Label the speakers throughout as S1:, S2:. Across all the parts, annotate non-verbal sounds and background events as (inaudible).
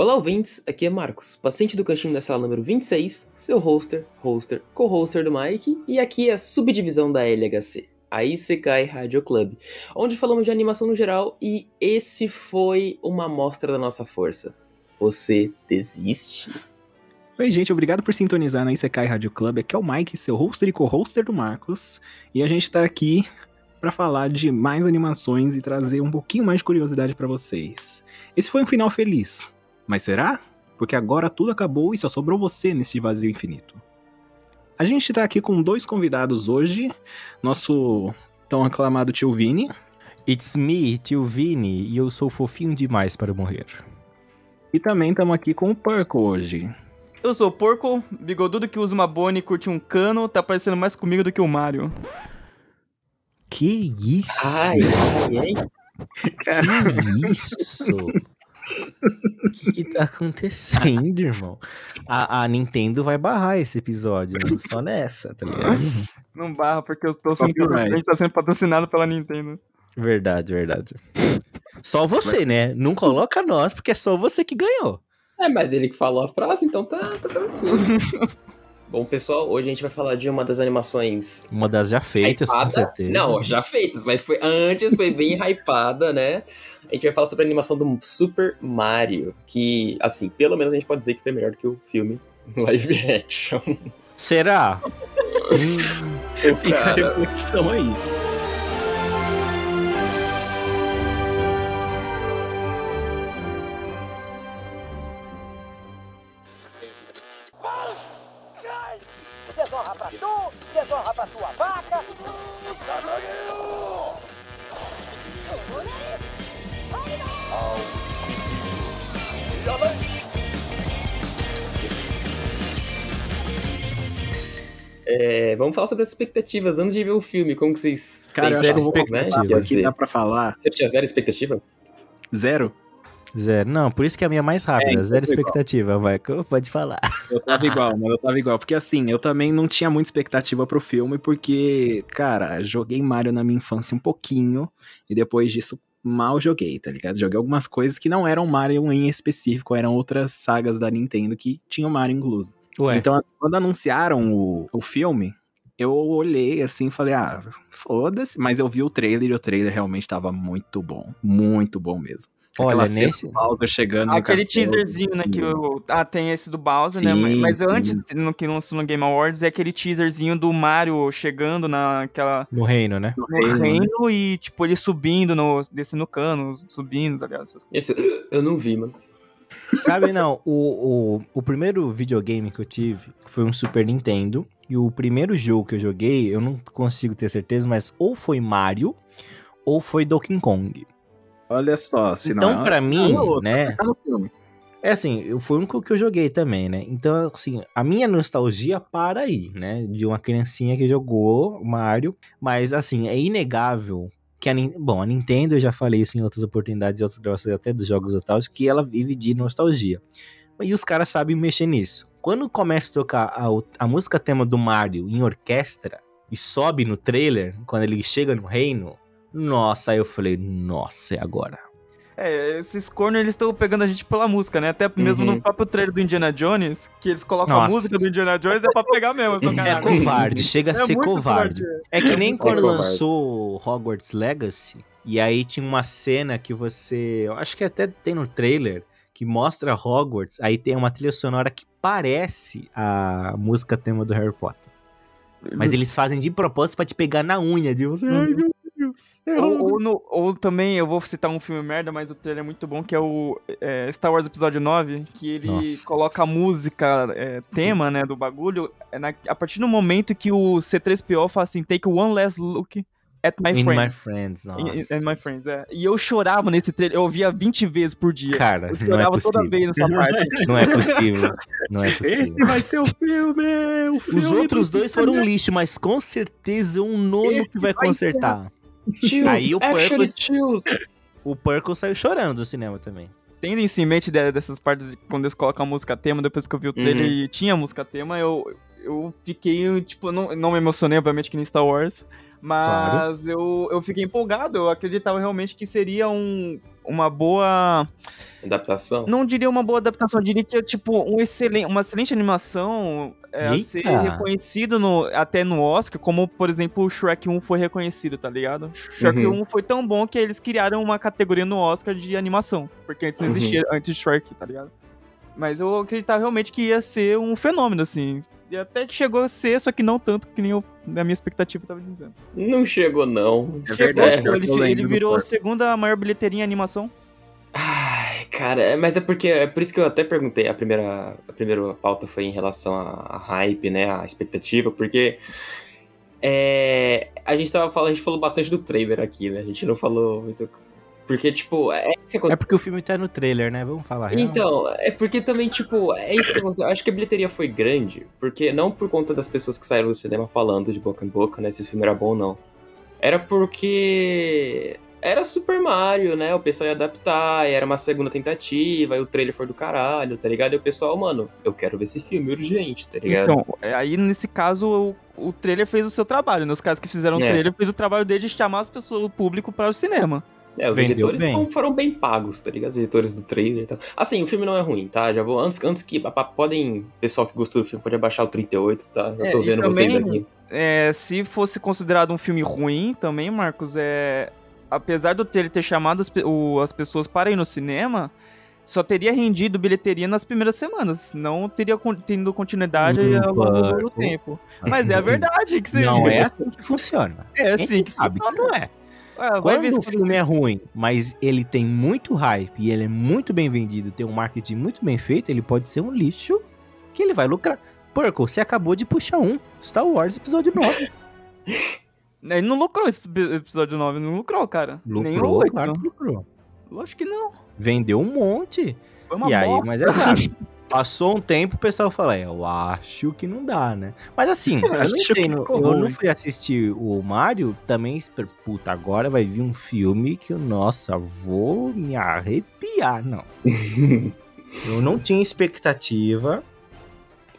S1: Olá, ouvintes, aqui é Marcos, paciente do cantinho da sala número 26, seu hoster, hoster, co-hoster do Mike, e aqui é a subdivisão da LHC, a Isekai Radio Club, onde falamos de animação no geral e esse foi uma amostra da nossa força. Você desiste?
S2: Oi, gente, obrigado por sintonizar na Isekai Radio Club. Aqui é o Mike, seu hoster e co-hoster do Marcos, e a gente tá aqui para falar de mais animações e trazer um pouquinho mais de curiosidade para vocês. Esse foi um final feliz, mas será? Porque agora tudo acabou e só sobrou você nesse vazio infinito. A gente tá aqui com dois convidados hoje. Nosso tão aclamado tio Vini.
S3: It's me, tio Vini, e eu sou fofinho demais para morrer.
S2: E também estamos aqui com o Perco hoje.
S4: Eu sou o Porco, bigodudo que usa uma bone e curte um cano, tá parecendo mais comigo do que o Mario.
S3: Que isso?
S1: Ai, ai, ai.
S3: Que isso? O que, que tá acontecendo, irmão? A, a Nintendo vai barrar esse episódio, mano. Só nessa, tá ligado?
S4: Não barra, porque eu tô sendo,
S2: Copyright.
S4: a gente tá sendo patrocinado pela Nintendo.
S3: Verdade, verdade. Só você, né? Não coloca nós, porque é só você que ganhou.
S1: É, mas ele que falou a frase, então tá, tá tranquilo. (laughs) Bom, pessoal, hoje a gente vai falar de uma das animações
S3: Uma das já feitas, com
S1: hypada.
S3: certeza.
S1: Não, já feitas, mas foi antes, foi bem (laughs) hypada, né? A gente vai falar sobre a animação do Super Mario, que, assim, pelo menos a gente pode dizer que foi melhor do que o filme (laughs) live action.
S3: Será? (laughs) Hum,
S2: Fica a reflexão aí.
S1: É, vamos falar sobre as expectativas antes de ver o filme, como que vocês
S2: Cara, eu acho que eu vou
S3: expectativa,
S1: ia
S2: aqui, dá pra falar.
S1: Você tinha zero expectativa?
S2: Zero?
S3: zero. Não, por isso que a minha é mais rápida.
S2: então
S3: zero
S2: igual.
S3: expectativa, vai. Pode falar.
S2: Eu tava igual, mas eu tava igual. Porque assim, eu também não tinha muita expectativa pro filme, porque, cara, joguei Mario na minha infância um pouquinho, e depois disso mal joguei, tá ligado? Joguei algumas coisas que não eram Mario em específico, eram outras sagas da Nintendo que tinham Mario incluso.
S3: Ué,
S2: Então, assim, quando anunciaram o, o filme, eu olhei assim e falei, ah, foda-se. Mas eu vi o trailer e o trailer realmente tava muito bom. Muito bom mesmo.
S3: Olha,
S2: Aquela cena
S3: nesse-
S2: Bowser chegando no
S4: Aquele teaserzinho, né, que o... Ah, tem esse do Bowser,
S2: Sim,
S4: né? Mas
S2: sim.
S4: antes, no que lançou no Game Awards, é aquele teaserzinho do Mario chegando naquela...
S3: no reino, né?
S4: No
S2: reino, né?
S4: reino e, tipo, ele subindo, no, descendo no cano, subindo, tá ligado? Essas coisas.
S1: Esse eu não vi, mano.
S3: Sabe, não, o, o, o primeiro videogame que eu tive foi um Super Nintendo. E o primeiro jogo que eu joguei, eu não consigo ter certeza, mas ou foi Mario ou foi Donkey Kong.
S2: Olha só, se
S3: então,
S2: não,
S3: pra mim,
S2: é outro,
S3: né?
S2: tá no filme.
S3: É assim, eu- foi o único que eu joguei também, né? Então, assim, a minha nostalgia para aí, né? De uma criancinha que jogou Mario. Mas, assim, é inegável que a Bom, a Nintendo, eu já falei isso em outras oportunidades e outras gravações até dos jogos tal, que ela vive de nostalgia. E os caras sabem mexer nisso. Quando começa a tocar a, a música tema do Mario em orquestra e sobe no trailer, quando ele chega no reino, nossa, aí eu falei, nossa, é agora.
S4: É, esses cornos, eles estão pegando a gente pela música, né? Até mesmo
S1: Uhum.
S4: no próprio trailer do Indiana Jones, que eles colocam a
S3: Nossa.
S4: música do Indiana Jones, é pra pegar mesmo.
S3: É covarde, chega a ser
S4: muito
S3: covarde. É que nem quando
S1: covarde.
S3: lançou Hogwarts Legacy, e aí tinha uma cena que você. Eu acho que até tem no trailer, que mostra Hogwarts, aí tem uma trilha sonora que parece a música tema do Harry Potter. Mas eles fazem de propósito pra te pegar na unha de você. Ai, meu Deus. é
S4: Ou, ou no- ou também, eu vou citar um filme merda, mas o trailer é muito bom, que é o é, Star Wars Episódio 9, que ele
S3: Nossa.
S4: coloca a música, é, tema, né, do bagulho, é na- a partir do momento que o C3PO fala assim, take one last look at my
S3: In
S4: friends.
S3: my friends,
S4: In- in my friends, é. E eu chorava nesse trailer, eu ouvia 20 vezes por dia.
S3: Cara,
S4: eu
S3: não é
S4: chorava toda
S3: possível.
S4: vez nessa parte.
S3: Não é possível. Não é possível.
S2: Esse vai ser o filme! O filme
S3: Os outros
S2: do
S3: dois foram um lixo, mas com certeza um nono
S2: Esse
S3: que vai
S2: vai ser-
S3: consertar.
S1: Chills,
S3: Aí o
S1: chills.
S3: O Purple saiu chorando do cinema também.
S4: Tendo em mente de- dessas partes de quando eles colocam a música tema, depois que eu vi o trailer e tinha a música tema, eu, eu fiquei, tipo, não, não me emocionei, obviamente, que nem Star Wars. Mas eu, eu fiquei empolgado, eu acreditava realmente que seria um, uma boa.
S1: Adaptação.
S4: Não diria uma boa adaptação, eu diria que é tipo um excelente, uma excelente animação é, a ser reconhecido no, até no Oscar, como por exemplo o Shrek 1 foi reconhecido, tá ligado? Shrek
S1: Uhum.
S4: 1 foi tão bom que eles criaram uma categoria no Oscar de animação, porque antes não
S1: Uhum.
S4: existia antes de Shrek, tá ligado? Mas eu acreditava realmente que ia ser um fenômeno, assim. E até que chegou a ser, só que não tanto que nem eu, na minha expectativa tava dizendo.
S1: Não chegou, não.
S2: É
S4: Chegou,
S2: verdade, eu
S4: ele, ele virou a segunda maior bilheteria em animação.
S1: Ai, cara, é- mas é porque é por isso que eu até perguntei. A primeira, a primeira pauta foi em relação a, a hype, né? A expectativa, porque é, a gente tava falando, a gente falou bastante do trailer aqui, né? A gente não falou muito. Porque, tipo, é isso que
S3: É porque o filme tá no trailer, né? Vamos falar. real.
S1: Então, é porque também, tipo, é isso que aconteceu. Eu Acho que a bilheteria foi grande, porque não por conta das pessoas que saíram do cinema falando de boca em boca, né, se esse filme era bom ou não. Era porque era Super Mario, né? O pessoal ia adaptar, e era uma segunda tentativa, e o trailer foi do caralho, tá ligado? E o pessoal, mano, eu quero ver esse filme urgente, tá ligado?
S4: Então, é, aí nesse caso, o, o trailer fez o seu trabalho. Nos casos que fizeram o
S1: É.
S4: trailer, fez o trabalho dele de chamar as pessoas, o público para o cinema.
S1: É, os
S3: Vendeu
S1: editores
S3: bem.
S1: não foram bem pagos, tá ligado? Os editores do trailer e tal. Assim, o filme não é ruim, tá? Já vou. Antes, antes que. Podem. Pessoal que gostou do filme pode abaixar o 38, tá? Já
S4: É,
S1: tô vendo
S4: também-
S1: vocês aqui.
S4: É, se fosse considerado um filme ruim também, Marcos, é. Apesar do trailer ter chamado as, o- as pessoas para ir no cinema, só teria rendido bilheteria nas primeiras semanas. Não teria con- tendo continuidade
S3: Hum,
S4: ao longo do tempo. Mas é a verdade que você.
S3: Não é assim que funciona.
S4: É assim que
S3: sabe que
S4: funciona.
S3: não é.
S4: Ah, vai
S3: Quando o filme é ruim, mas ele tem muito hype e ele é muito bem vendido, tem um marketing muito bem feito, ele pode ser um lixo que ele vai lucrar. Porco, você acabou de puxar um. Star Wars Episódio 9. (laughs)
S4: Ele não lucrou esse epi- episódio 9, não lucrou, cara. Nem o
S3: Lucrou,
S4: 8.
S3: claro que lucrou.
S4: Lógico que não.
S3: Vendeu um monte.
S4: Foi uma
S3: e aí,
S4: bosta.
S3: mas é (laughs) claro. Passou um tempo, o pessoal fala, "É, eu acho que não dá, né? Mas assim, (laughs) eu, não no-
S2: ficou
S3: eu não fui assistir o Mario, também, puta, agora vai vir um filme que, eu, nossa, vou me arrepiar, não. (laughs) Eu não tinha expectativa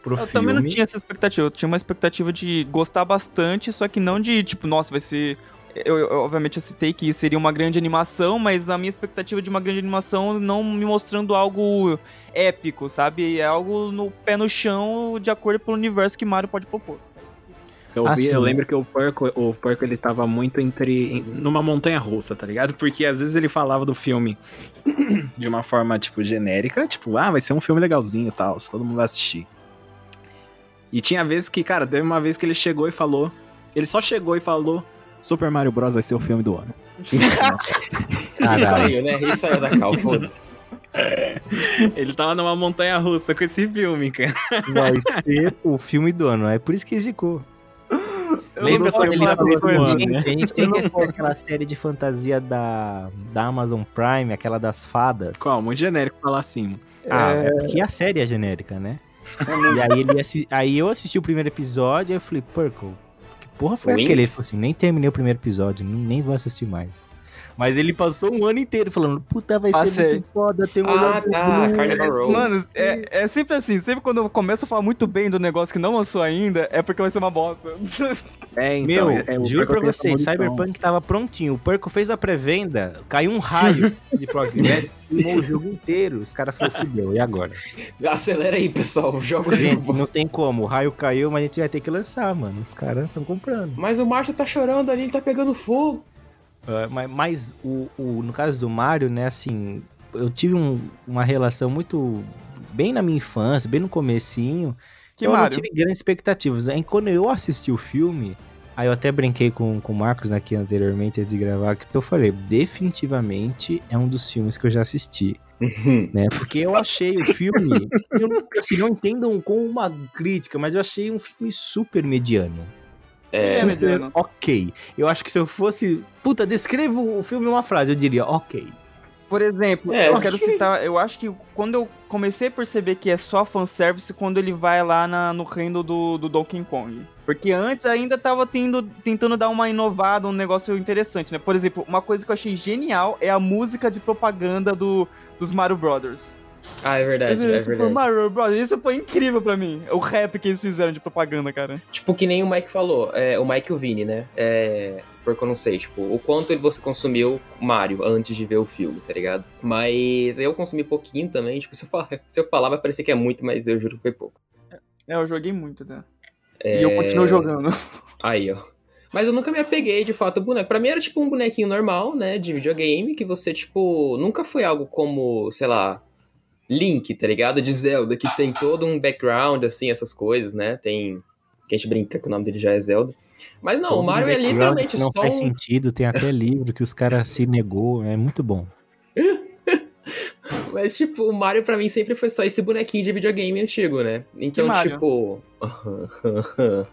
S3: pro
S4: Eu
S3: filme.
S4: também não tinha essa expectativa. Eu tinha uma expectativa de gostar bastante, só que não de, tipo, nossa, vai ser. Eu, eu- obviamente eu citei que seria uma grande animação, mas a minha expectativa de uma grande animação não me mostrando algo épico, sabe? É algo no pé no chão, de acordo com o universo que Mario pode propor.
S2: Eu,
S3: Ah,
S2: vi,
S3: sim,
S2: eu
S3: né?
S2: lembro que o porco, o porco ele tava muito entre em- numa montanha russa, tá ligado? Porque às vezes ele falava do filme de uma forma tipo genérica, tipo, ah, vai ser um filme legalzinho e tal, todo mundo vai assistir. E tinha vezes que, cara, teve uma vez que ele chegou e falou, ele só chegou e falou, Super Mario Bros vai ser o filme do ano. (laughs)
S3: Caralho.
S1: saiu, né? E saiu da cal, foda-se.
S2: ele tava numa montanha russa com esse filme, cara.
S3: Vai ser o filme do ano, é por isso que zicou. Lembra
S4: sei
S3: ele Gente,
S2: né?
S3: a gente tem que assistir aquela série de fantasia da, da Amazon Prime, aquela das fadas.
S2: Qual? Muito genérico falar assim.
S3: Ah, é porque a série é genérica, né? e aí, ele aí eu assisti o primeiro episódio e eu falei, Porco, que porra foi aquele? Ele falou assim, nem terminei o primeiro episódio, nem vou assistir mais. Mas ele passou um ano inteiro falando, puta, vai ser muito foda, tem um
S1: Ah,
S3: olhar
S1: tá. Carnival Row.
S4: Mano, é, é sempre assim, sempre quando eu começo a falar muito bem do negócio que não lançou ainda, é porque vai ser uma bosta.
S2: É, então,
S3: Meu,
S2: é- o
S3: juro pra vocês. Cyberpunk tava prontinho. O Perco fez a pré-venda, caiu um raio (laughs) de queimou o jogo inteiro. Os caras falaram, fudeu, e agora?
S1: Acelera aí, pessoal. Joga o jogo.
S3: não tem como. O raio caiu, mas a gente vai ter que lançar, mano. Os caras estão comprando.
S1: Mas o Marshall tá chorando ali, ele tá pegando fogo.
S3: É, mas mas o, o- no caso do Mario, né, assim, eu tive um- uma relação muito. bem na minha infância, bem no comecinho.
S4: Que
S3: então eu não tive grandes expectativas. Aí quando eu assisti o filme, aí eu até brinquei com, com o Marcos aqui anteriormente antes de gravar, que eu falei, definitivamente é um dos filmes que eu já assisti. né? Porque eu achei o filme, eu não, assim, não entendam como uma crítica, mas eu achei um filme super mediano.
S1: É,
S4: É, mediano.
S3: ok. Eu acho que se eu fosse, puta, descreva o filme em uma frase, eu diria, ok.
S4: Por exemplo,
S1: É,
S4: eu
S1: eu
S4: quero citar, eu acho que quando eu comecei a perceber que é só fanservice quando ele vai lá na- no reino do, do Donkey Kong. Porque antes ainda tava tendo, tentando dar uma inovada, um negócio interessante, né? Por exemplo, uma coisa que eu achei genial é a música de propaganda do, dos Mario Brothers.
S1: Ah, é verdade, é
S4: Super
S1: verdade.
S4: Mario Bros. Isso foi incrível pra mim. O rap que eles fizeram de propaganda, cara.
S1: Tipo, que nem o Mike falou, é, o Mike e o Vini, né? É, porque eu não sei, tipo, o quanto você consumiu Mario antes de ver o filme, tá ligado? Mas eu consumi pouquinho também, tipo, se eu falar, (laughs) se eu falar vai parecer que é muito, mas eu juro que foi pouco.
S4: É, eu joguei muito, né?
S1: É,
S4: E eu continuo jogando. (laughs)
S1: Aí, ó. Mas eu nunca me apeguei, de fato, ao boneco. Pra mim era tipo um bonequinho normal, né, de videogame, que você, tipo, nunca foi algo como, sei lá, Link, tá ligado? De Zelda, que tem todo um background, assim, essas coisas, né? Tem. Que a gente brinca que o nome dele já é Zelda. Mas não, o
S3: Todo
S1: Mario é literalmente
S3: não
S1: só
S3: faz
S1: um.
S3: sentido, tem até livro que os caras se negou, é muito bom. (laughs)
S1: Mas, tipo, o Mario pra mim sempre foi só esse bonequinho de videogame antigo, né? Então, tipo. (laughs)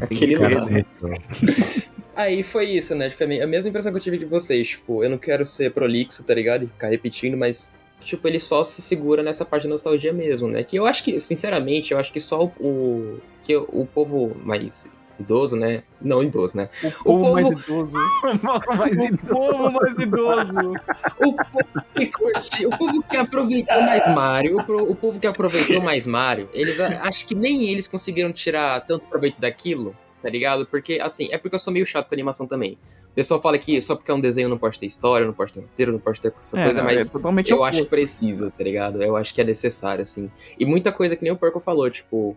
S1: Aquele
S2: Cara,
S1: lá. (laughs) Aí foi isso, né? Tipo, a mesma impressão que eu tive de vocês. Tipo, eu não quero ser prolixo, tá ligado? E ficar repetindo, mas. Tipo, ele só se segura nessa parte de nostalgia mesmo, né? Que eu acho que, sinceramente, eu acho que só o. o que o povo mais idoso, né? Não idoso, né?
S4: O povo mais idoso. (laughs)
S3: Mas
S4: O povo mais idoso.
S1: O povo que curte, o povo que aproveitou mais Mario, o, o povo que aproveitou mais Mario, eles acho que nem eles conseguiram tirar tanto proveito daquilo, tá ligado? Porque, assim, é porque eu sou meio chato com animação também. Pessoal fala que só porque é um desenho não pode ter história, não pode ter roteiro, não pode ter essa coisa,
S4: É,
S1: mas
S4: é
S1: eu acho que precisa, tá ligado? Eu acho que é necessário, assim. E muita coisa que nem o Porco falou, tipo.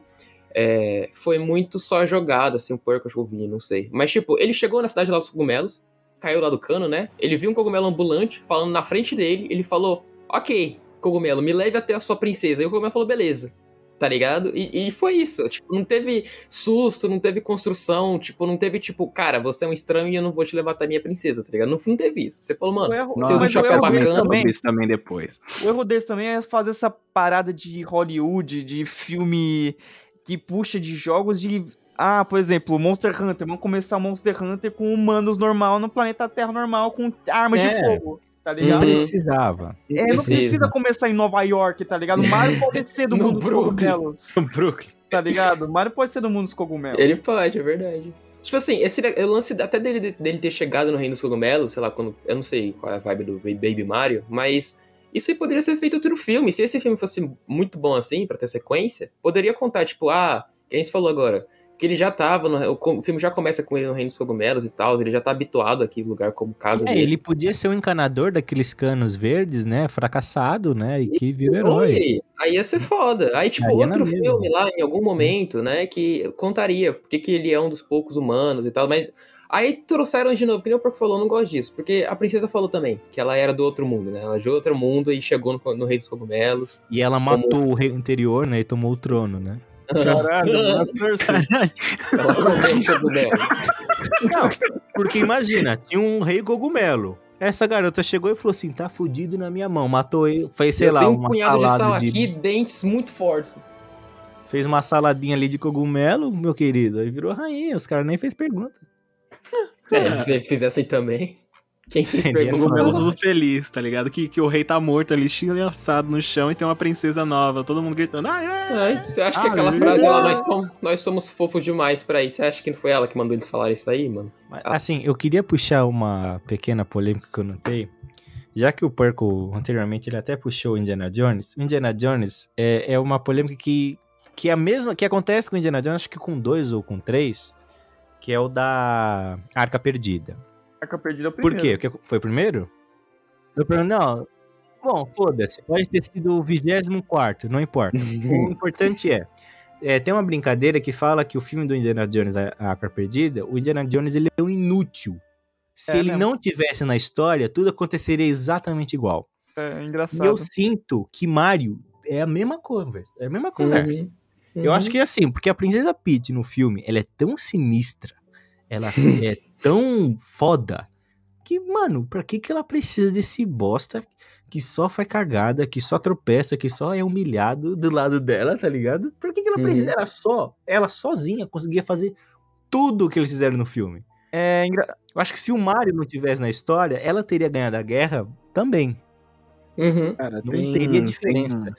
S1: é, foi muito só jogado, assim, o Porco acho que eu vi, não sei. Mas, tipo, ele chegou na cidade lá dos cogumelos, caiu lá do cano, né? Ele viu um cogumelo ambulante falando na frente dele, ele falou: Ok, cogumelo, me leve até a sua princesa. E o cogumelo falou: Beleza. Tá ligado? E, e foi isso. Tipo, não teve susto, não teve construção. Tipo, não teve, tipo, cara, você é um estranho e eu não vou te levar até a minha princesa, tá ligado? Não, não teve isso. Você falou, mano,
S4: erro,
S1: do
S4: mas o
S1: chapéu bacana.
S2: Também.
S4: também,
S2: isso também depois.
S4: o erro desse também é fazer essa parada de Hollywood, de filme que puxa de jogos de. Ah, por exemplo, Monster Hunter. Vamos começar Monster Hunter com humanos normal no planeta Terra normal, com armas de
S3: É.
S4: fogo. Tá
S3: Não
S4: ligado?
S1: Uhum.
S3: precisava.
S4: É, não
S1: precisa.
S4: precisa começar em Nova York, tá ligado? Mario (laughs) pode ser do
S1: No
S4: mundo dos cogumelos,
S3: Brooklyn.
S4: tá ligado? Mario pode ser do mundo dos cogumelos.
S1: Ele pode, é verdade. Tipo assim, esse o lance até dele, dele ter chegado no Reino dos Cogumelos, sei lá, quando. Eu não sei qual é a vibe do Baby Mario, mas isso aí poderia ser feito outro filme. Se esse filme fosse muito bom assim, pra ter sequência, poderia contar, tipo, ah, quem se falou agora? Que ele já tava. No, o filme já começa com ele no Reino dos Cogumelos e tal, ele já tá habituado aqui no lugar como casa
S3: É,
S1: dele.
S3: ele podia ser o encanador daqueles canos verdes, né? Fracassado, né? E que vira herói.
S1: Oi, aí ia ser foda. Aí, tipo,
S3: Aí é
S1: outro filme lá, em algum momento, né, que contaria porque que ele é um dos poucos humanos e tal, mas. Aí trouxeram de novo, que nem o Porco falou, não gosto disso. Porque a princesa falou também que ela era do outro mundo, né? Ela é de outro mundo e chegou no, no Rei dos Cogumelos.
S3: E ela matou o rei anterior, né? E tomou o trono, né?
S4: Caralho. (laughs)
S3: Não, porque imagina, tinha um rei cogumelo. Essa garota chegou e falou assim: tá fudido na minha mão. Matou ele, fez, sei
S1: eu
S3: lá,
S1: tenho um
S3: uma
S1: punhado de sal
S3: de,
S1: aqui, dentes muito fortes.
S3: Fez uma saladinha ali de cogumelo, meu querido. Aí virou rainha. Os caras nem fez pergunta.
S1: É, se eles fizessem também. Quem pergunta?
S2: Cogumelo feliz, tá ligado? Que, que o rei tá morto ali, assado no chão e tem uma princesa nova. Todo mundo gritando, ah, é!
S1: Ai, você acha que
S3: Ah,
S1: aquela frase lá, nós, som- nós somos fofos demais pra isso? Você acha que não foi ela que mandou eles falarem isso aí, mano?
S3: Mas, assim, eu queria puxar uma pequena polêmica que eu notei. Já que o Porco, anteriormente, ele até puxou o Indiana Jones. O Indiana Jones é, é uma polêmica que, que é a mesma que acontece com o Indiana Jones, acho que com dois ou com três, que é o da Arca Perdida.
S4: Arca Perdida é o
S3: Por
S4: primeiro.
S3: quê? Porque foi o primeiro? Foi o primeiro? Não. Bom, foda-se. Pode ter sido o 24, não importa. (laughs) o importante é, é, Tem uma brincadeira que fala que o filme do Indiana Jones, A a Arca Perdida, o Indiana Jones ele é um inútil. Se
S4: É
S3: ele
S4: mesmo.
S3: não tivesse na história, tudo aconteceria exatamente igual.
S4: É
S3: E
S4: engraçado.
S3: eu sinto que Mario é a mesma conversa. É a mesma conversa.
S1: Uhum.
S3: Eu acho que é assim, porque a Princesa Peach no filme, ela é tão sinistra, ela (laughs) é tão foda, que, mano, pra que que ela precisa desse bosta que só faz cagada, que só tropeça, que só é humilhado do lado dela, tá ligado? Por que que ela
S1: Uhum.
S3: precisa? Ela só, ela sozinha conseguia fazer tudo o que eles fizeram no filme.
S4: É engra...
S3: Eu acho que se o Mario não tivesse na história, ela teria ganhado a guerra também.
S1: Uhum.
S2: Cara,
S3: Não
S2: tem-
S3: teria
S2: tem-
S3: diferença.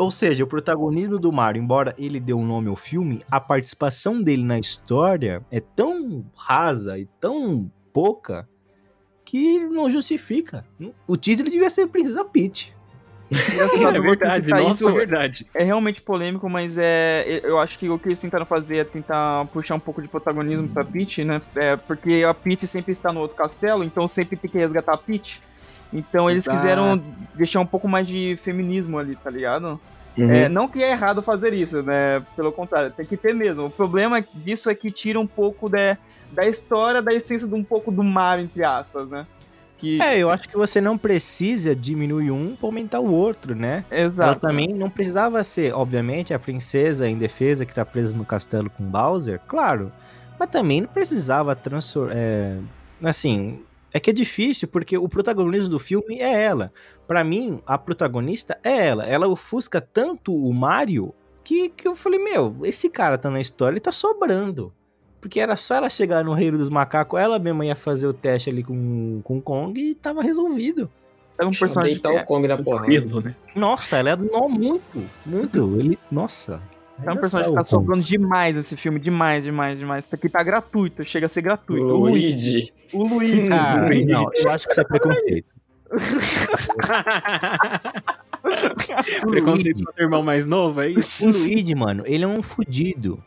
S3: Ou seja, o protagonismo do Mario, embora ele dê um nome ao filme, a participação dele na história é tão rasa e tão pouca que não justifica. O título devia ser Princesa Peach. (laughs)
S2: É verdade, nossa,
S4: isso,
S2: é verdade.
S4: é realmente polêmico, mas é, eu acho que o que eles tentaram fazer é tentar puxar um pouco de protagonismo pra Peach, né? É, porque a Peach sempre está no outro castelo, então sempre tem que resgatar a Peach. Então eles
S2: Exato.
S4: quiseram deixar um pouco mais de feminismo ali, tá ligado?
S1: Uhum.
S4: É, não que é errado fazer isso, né? Pelo contrário, tem que ter mesmo. O problema disso é que tira um pouco da, da história, da essência de um pouco do mar, entre aspas, né? Que,
S3: É, eu acho que você não precisa diminuir um pra aumentar o outro, né? Ela
S4: exato.
S3: também não precisava ser, obviamente, a princesa indefesa que tá presa no castelo com Bowser, claro. Mas também não precisava transformar. assim, é que é difícil, porque o protagonismo do filme é ela. Pra mim, a protagonista é ela. Ela ofusca tanto o Mario que, que eu falei, meu, esse cara tá na história e tá sobrando. Porque era só ela chegar no reino dos macacos, ela mesma ia fazer o teste ali com, com o Kong e tava resolvido.
S4: Sabe um personagem
S1: Deitar
S4: é,
S1: o Kong na porrada.
S2: Tranquilo, né?
S3: Nossa, ela é no, muito, muito. Ele, nossa.
S4: É um personagem que tá sobrando demais esse filme, demais, demais, demais. Isso aqui tá gratuito, chega a ser gratuito.
S1: O Luigi.
S4: O Luigi.
S2: Luigi.
S3: não, eu acho que isso é preconceito. (laughs)
S2: Preconceito com o irmão mais novo, é isso?
S3: O Luigi, mano, ele é um fudido.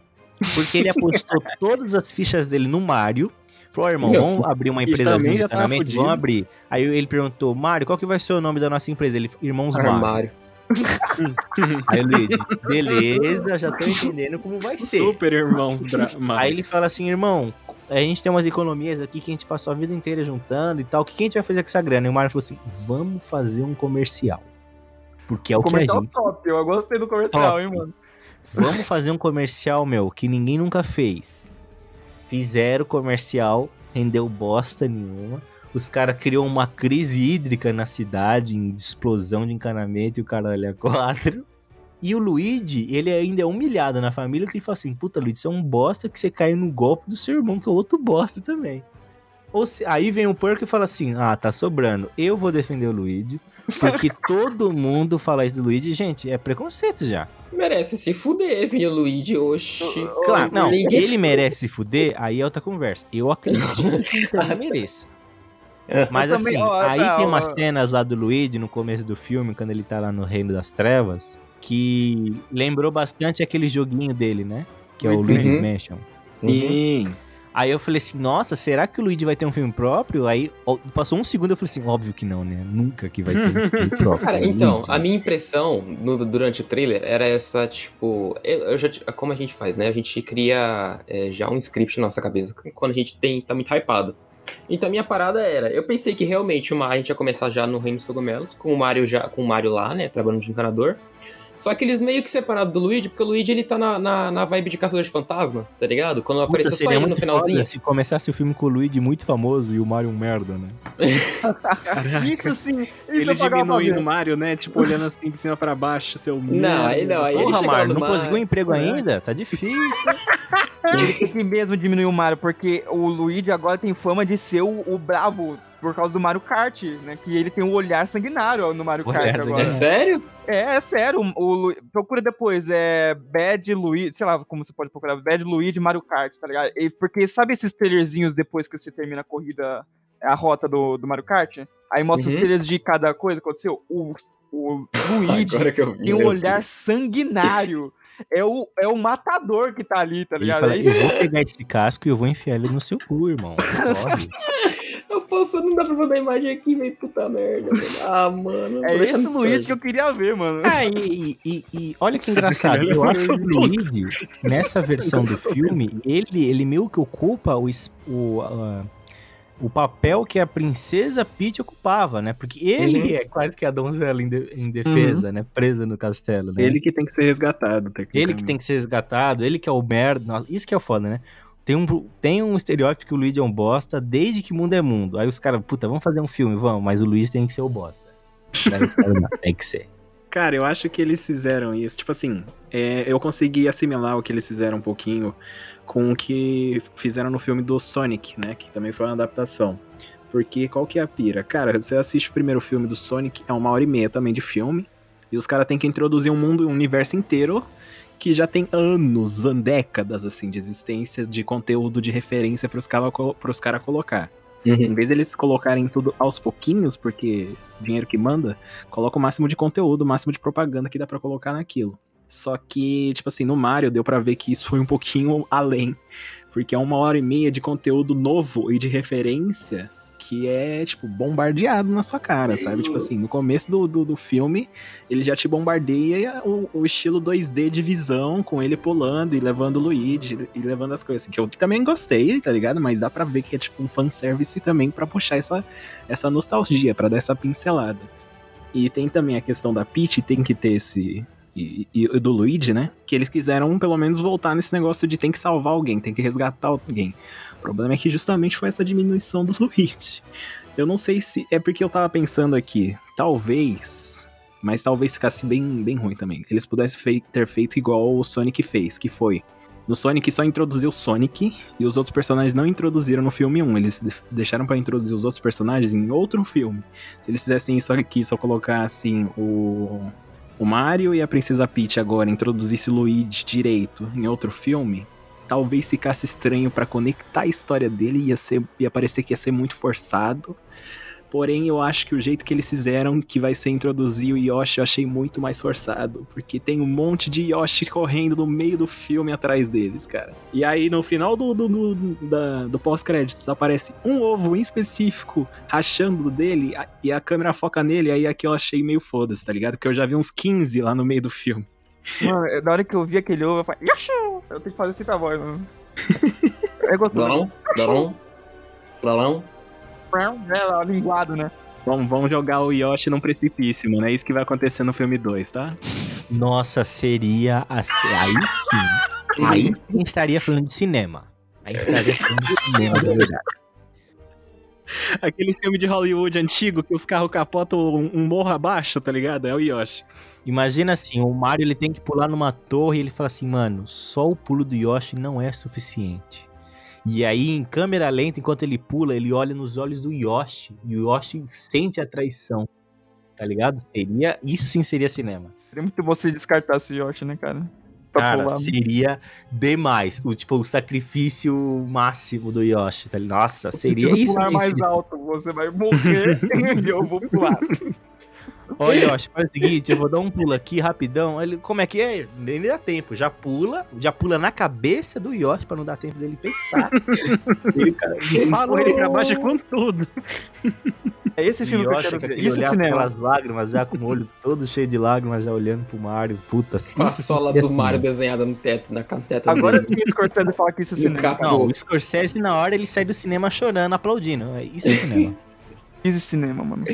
S3: Porque ele apostou (laughs) todas as fichas dele no Mario. Falou, ó, irmão,
S1: Meu,
S3: vamos abrir uma empresa de encanamento? Vamos abrir. Aí ele perguntou, Mario, qual que vai ser o nome da nossa empresa? Ele, Irmãos Mario. (laughs) Aí o Luigi, beleza, já tô entendendo como vai ser.
S2: Super irmãos (laughs) Bra...
S3: Aí ele fala assim, irmão, a gente tem umas economias aqui que a gente passou a vida inteira juntando e tal. O que a gente vai fazer com essa grana? E o Mario falou assim: vamos fazer um comercial. Porque é o que a
S4: comercial
S3: gente.
S4: top, eu gostei do comercial,
S3: Top.
S4: hein, mano.
S3: Vamos fazer um comercial, meu, que ninguém nunca fez. Fizeram comercial, rendeu bosta nenhuma. Os caras criou uma crise hídrica na cidade, em explosão de encanamento e o caralho é quatro. E o Luigi, ele ainda é humilhado na família, que ele fala assim, puta, Luigi, você é um bosta que você caiu no golpe do seu irmão, que é outro bosta também. Ou se, aí vem o Perk e fala assim, ah, tá sobrando, eu vou defender o Luigi, porque (laughs) todo mundo fala isso do Luigi, gente, é preconceito já.
S1: Merece se fuder, vinho Luigi, oxi.
S3: Claro, não, ele merece se fuder, aí é outra conversa. Eu acredito que (laughs) ele mereça. Mas
S4: Eu
S3: assim,
S4: também, ó,
S3: aí
S4: tá,
S3: tem
S4: ó.
S3: umas cenas lá do Luigi no começo do filme, quando ele tá lá no Reino das Trevas, que lembrou bastante aquele joguinho dele, né? Que é o
S4: Luigi
S3: Luigi's
S1: Mansion.
S3: Mansion.
S1: Uhum.
S2: Sim.
S3: Aí eu falei assim, nossa, será que o Luigi vai ter um filme próprio? Aí passou um segundo eu falei assim, óbvio que não, né? Nunca que vai ter um filme (laughs) próprio.
S1: Cara, então,
S3: Luigi.
S1: a minha impressão no- durante o trailer era essa, tipo. Eu, eu já, como a gente faz, né? A gente cria é, já um script na nossa cabeça quando a gente tem, tá muito hypado. Então minha parada era, eu pensei que realmente uma, a gente ia começar já no Reino dos Cogumelos, com o Mario já, com o Mario lá, né? Trabalhando de encanador. Só que eles meio que separados do Luigi, porque o Luigi ele tá na, na, na vibe de caçador de fantasma, tá ligado? Quando
S3: Puta,
S1: apareceu só ele no finalzinho.
S3: foda se começasse o filme com o Luigi muito famoso e o Mario um merda, né?
S2: Caraca.
S4: Isso sim, isso
S2: Ele diminuindo o Mario, né? Tipo, olhando assim de cima pra baixo, seu
S1: Não, aí não, aí ele
S3: Porra,
S1: lá
S3: Mario, não
S1: Mario.
S3: conseguiu um emprego
S2: É.
S3: ainda? Tá difícil.
S4: Ele tem que mesmo diminuir o Mario, porque o Luigi agora tem fama de ser o, o bravo por causa do Mario Kart, né? Que ele tem um olhar sanguinário no Mario
S3: Olhar
S4: Kart agora.
S1: É sério?
S4: É, é sério. O, procura depois, é Bad Luigi, sei lá como você pode procurar, Bad Luigi Mario Kart, tá ligado? E porque sabe esses trailerzinhos depois que você termina a corrida, a rota do, do Mario Kart? Aí mostra os
S1: Uhum.
S4: trailers de cada coisa que aconteceu. O, o (laughs) Luigi
S1: Agora que eu vi.
S4: tem um olhar sanguinário. É o, é o matador que tá ali, tá
S3: Ele
S4: ligado?
S3: fala,
S4: É
S3: eu vou pegar esse casco e eu vou enfiar ele no seu cu, irmão. (laughs)
S1: Eu posso, não dá pra mandar imagem aqui, velho, puta merda. velho. Ah, mano.
S4: É esse Luigi que eu queria ver, mano.
S3: Ah, e, e- e olha que engraçado. Eu (laughs) acho que o Luigi, nessa versão do filme, ele, ele meio que ocupa o, es- o, ah, o papel que a princesa Peach ocupava, né? Porque ele é quase que a donzela em, de- em defesa, né? Presa no castelo, né?
S2: Ele que tem que ser resgatado,
S3: Ele que tem que ser resgatado, ele que é o merda. Isso que é foda, né? Tem um, tem um estereótipo que o Luigi é um bosta desde que mundo é mundo. Aí os caras, puta, vamos fazer um filme, vamos, mas o Luigi tem que ser o bosta. Não, tem que ser.
S2: Cara, eu acho que eles fizeram isso. Tipo assim, é, eu consegui assimilar o que eles fizeram um pouquinho com o que fizeram no filme do Sonic, né? Que também foi uma adaptação. Porque qual que é a pira? Cara, você assiste o primeiro filme do Sonic, é uma hora e meia também de filme. E os caras têm que introduzir um mundo, um universo inteiro que já tem anos, an- décadas, assim, de existência de conteúdo de referência pros caras pros cara colocar. Em vez deles colocarem tudo aos pouquinhos, porque dinheiro que manda, coloca o máximo de conteúdo, o máximo de propaganda que dá pra colocar naquilo. Só que, tipo assim, no Mario deu pra ver que isso foi um pouquinho além. Porque é uma hora e meia de conteúdo novo e de referência que é, tipo, bombardeado na sua cara, sabe? Tipo assim, no começo do, do, do filme, ele já te bombardeia o, o estilo 2D de visão, com ele pulando e levando o Luigi e levando as coisas. assim, que eu também gostei, tá ligado? Mas dá pra ver que é, tipo, um fanservice também pra puxar essa, essa nostalgia, pra dar essa pincelada. E tem também a questão da Peach, tem que ter esse. E, e- do Luigi, né? Que eles quiseram pelo menos voltar nesse negócio de tem que salvar alguém, tem que resgatar alguém. O problema é que justamente foi essa diminuição do (laughs) Luigi. Eu não sei se. É porque eu tava pensando aqui, talvez. Mas talvez ficasse bem, bem ruim também. Eles pudessem fei- ter feito igual o Sonic fez, que foi. No Sonic só introduziu o Sonic e os outros personagens não introduziram no filme 1. Eles de- deixaram pra introduzir os outros personagens em outro filme. Se eles fizessem isso aqui, só colocassem o, o Mario e a Princesa Peach agora, introduzisse Luigi direito em outro filme, talvez ficasse estranho pra conectar a história dele, ia, ia parecer que ia ser muito forçado. Porém, eu acho que o jeito que eles fizeram, que vai ser introduzir o Yoshi, eu achei muito mais forçado. Porque tem um monte de Yoshi correndo no meio do filme atrás deles, cara. E aí, no final do, do, do, da- do pós-créditos, aparece um ovo em específico rachando dele, a- e a câmera foca nele, aí aqui eu achei meio foda-se, tá ligado? Porque eu já vi uns 15 lá no meio do filme.
S4: Mano, é- na hora que eu vi aquele ovo, eu falei, Yoshi! Eu tenho que fazer essa voz, mano. (laughs) É gostoso.
S1: Blalão, blalão, blalão.
S4: É lá, linguado, né?
S2: Vamos, vamos jogar o Yoshi num precipício, mano. É isso que vai acontecer no filme 2, tá?
S3: Nossa, seria a... Aí sim. Aí sim a gente estaria falando de cinema. Aí a gente estaria falando de cinema de verdade.
S2: Aquele filme de Hollywood antigo que os carros capotam um, um morro abaixo, tá ligado? É o Yoshi.
S3: Imagina assim, o Mario ele tem que pular numa torre e ele fala assim, mano, só o pulo do Yoshi não é suficiente. E aí, em câmera lenta, enquanto ele pula, ele olha nos olhos do Yoshi. E o Yoshi sente a traição. Tá ligado? Seria. Isso sim seria cinema.
S4: Seria muito bom se descartasse o Yoshi, né, cara? Pra
S3: Cara,
S4: pular.
S3: seria demais. O, tipo, o sacrifício máximo do Yoshi. Tá? Nossa,
S4: Se
S3: seria isso.
S4: pular
S3: sim
S4: mais
S3: seria-
S4: alto, você vai morrer (laughs) (laughs) e eu vou pular.
S3: Ó, Yoshi, faz o seguinte, eu vou dar um pulo aqui rapidão. Ele, como é que é? Nem dá tempo. Já pula, já pula na cabeça do Yoshi pra não dar tempo dele pensar. ele, cara, ele falou,
S2: falou, ele pra baixo com tudo.
S4: É esse filme que eu
S3: Yoshi
S4: quero ver. Isso é
S3: olhar
S4: cinema.
S3: aquelas lágrimas, já com o olho todo cheio de lágrimas, já olhando pro Mario. Puta, isso
S1: Com a sola
S3: seria
S1: do. Mario desenhada no teto, na teta
S4: Agora
S1: dele.
S4: sim o Scorsese fala que isso é
S1: E
S4: cinema.
S3: Não, o Scorsese, na hora, ele sai do cinema chorando, aplaudindo. É, Isso é cinema. (laughs)
S4: Isso é cinema, mano.